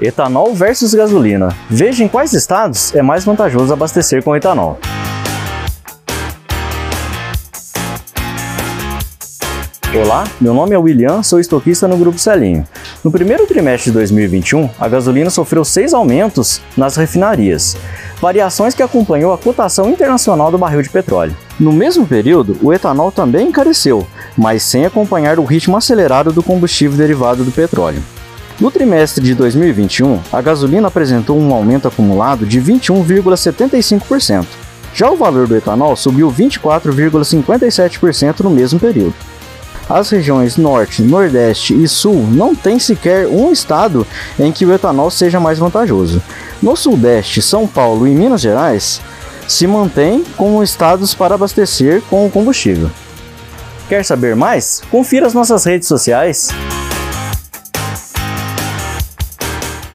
Etanol versus gasolina. Veja em quais estados é mais vantajoso abastecer com etanol. Olá, meu nome é William, sou estoquista no Grupo Celinho. No primeiro trimestre de 2021, a gasolina sofreu seis aumentos nas refinarias, variações que acompanhou a cotação internacional do barril de petróleo. No mesmo período, o etanol também encareceu, mas sem acompanhar o ritmo acelerado do combustível derivado do petróleo. No trimestre de 2021, a gasolina apresentou um aumento acumulado de 21,75%. Já o valor do etanol subiu 24,57% no mesmo período. As regiões Norte, Nordeste e Sul não têm sequer um estado em que o etanol seja mais vantajoso. No Sudeste, São Paulo e Minas Gerais se mantêm como estados para abastecer com o combustível. Quer saber mais? Confira as nossas redes sociais.